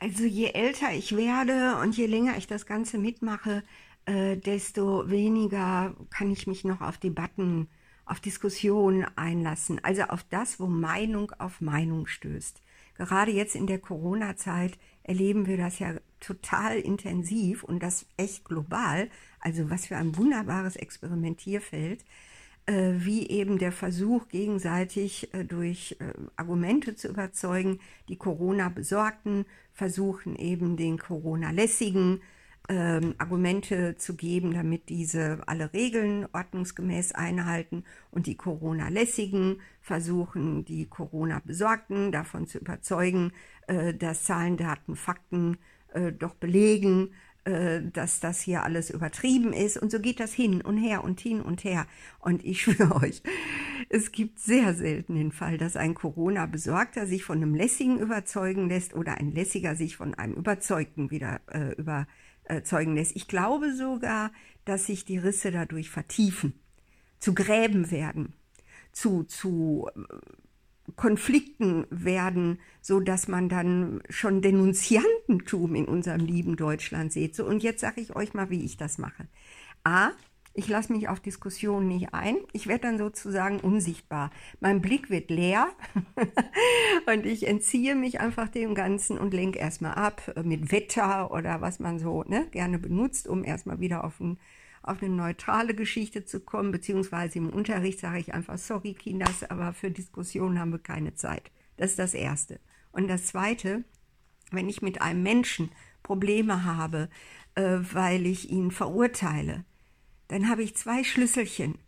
Also je älter ich werde und je länger ich das Ganze mitmache, äh, desto weniger kann ich mich noch auf Debatten, auf Diskussionen einlassen. Also auf das, wo Meinung auf Meinung stößt. Gerade jetzt in der Corona-Zeit erleben wir das ja total intensiv und das echt global. Also was für ein wunderbares Experimentierfeld wie eben der Versuch, gegenseitig äh, durch äh, Argumente zu überzeugen, die Corona-Besorgten versuchen eben den Corona-lässigen ähm, Argumente zu geben, damit diese alle Regeln ordnungsgemäß einhalten und die Corona-lässigen versuchen, die Corona-Besorgten davon zu überzeugen, äh, dass Zahlen, Daten, Fakten äh, doch belegen, äh, dass das hier alles übertrieben ist. Und so geht das hin und her und hin und her. Und ich schwöre euch, es gibt sehr selten den Fall, dass ein Corona-Besorgter sich von einem Lässigen überzeugen lässt oder ein Lässiger sich von einem Überzeugten wieder äh, überzeugen lässt. Ich glaube sogar, dass sich die Risse dadurch vertiefen, zu Gräben werden, zu, zu äh, Konflikten werden, so dass man dann schon Denunziantentum in unserem lieben Deutschland sieht. So, und jetzt sage ich euch mal, wie ich das mache. A, ich lasse mich auf Diskussionen nicht ein. Ich werde dann sozusagen unsichtbar. Mein Blick wird leer und ich entziehe mich einfach dem Ganzen und lenke erstmal ab mit Wetter oder was man so ne, gerne benutzt, um erstmal wieder auf ein auf eine neutrale Geschichte zu kommen, beziehungsweise im Unterricht sage ich einfach, sorry Kinders, aber für Diskussionen haben wir keine Zeit. Das ist das Erste. Und das Zweite, wenn ich mit einem Menschen Probleme habe, äh, weil ich ihn verurteile, dann habe ich zwei Schlüsselchen,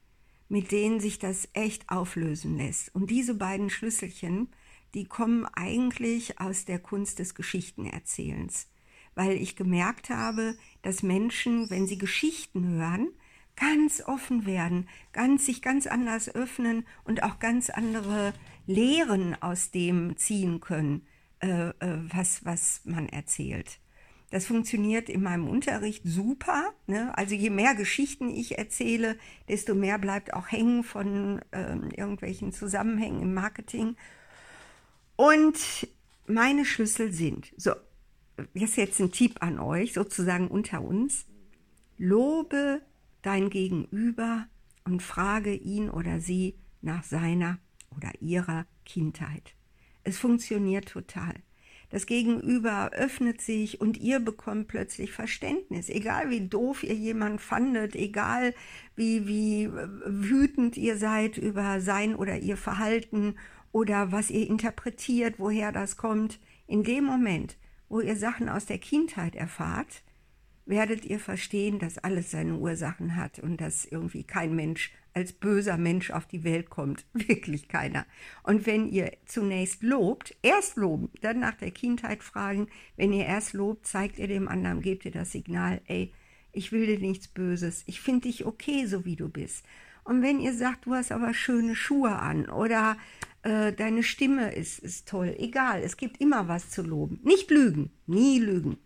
mit denen sich das echt auflösen lässt. Und diese beiden Schlüsselchen, die kommen eigentlich aus der Kunst des Geschichtenerzählens weil ich gemerkt habe, dass Menschen, wenn sie Geschichten hören, ganz offen werden, ganz, sich ganz anders öffnen und auch ganz andere Lehren aus dem ziehen können, äh, äh, was, was man erzählt. Das funktioniert in meinem Unterricht super. Ne? Also je mehr Geschichten ich erzähle, desto mehr bleibt auch hängen von äh, irgendwelchen Zusammenhängen im Marketing. Und meine Schlüssel sind, so, das ist jetzt ein Tipp an euch, sozusagen unter uns. Lobe dein Gegenüber und frage ihn oder sie nach seiner oder ihrer Kindheit. Es funktioniert total. Das Gegenüber öffnet sich und ihr bekommt plötzlich Verständnis. Egal wie doof ihr jemand fandet, egal wie, wie wütend ihr seid über sein oder ihr Verhalten oder was ihr interpretiert, woher das kommt. In dem Moment, wo ihr Sachen aus der Kindheit erfahrt, werdet ihr verstehen, dass alles seine Ursachen hat und dass irgendwie kein Mensch als böser Mensch auf die Welt kommt. Wirklich keiner. Und wenn ihr zunächst lobt, erst loben, dann nach der Kindheit fragen, wenn ihr erst lobt, zeigt ihr dem anderen, gebt ihr das Signal, ey, ich will dir nichts Böses, ich finde dich okay, so wie du bist. Und wenn ihr sagt, du hast aber schöne Schuhe an oder äh, deine Stimme ist, ist toll. Egal, es gibt immer was zu loben. Nicht lügen, nie lügen,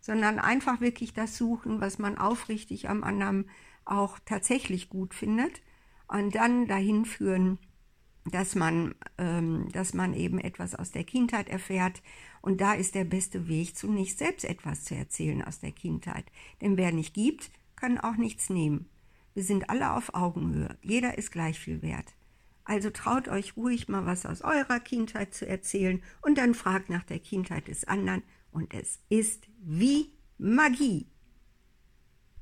sondern einfach wirklich das suchen, was man aufrichtig am anderen auch tatsächlich gut findet und dann dahin führen, dass man, ähm, dass man eben etwas aus der Kindheit erfährt. Und da ist der beste Weg, zunächst selbst etwas zu erzählen aus der Kindheit. Denn wer nicht gibt, kann auch nichts nehmen. Wir sind alle auf Augenhöhe. Jeder ist gleich viel wert. Also traut euch ruhig mal was aus eurer Kindheit zu erzählen und dann fragt nach der Kindheit des anderen und es ist wie Magie.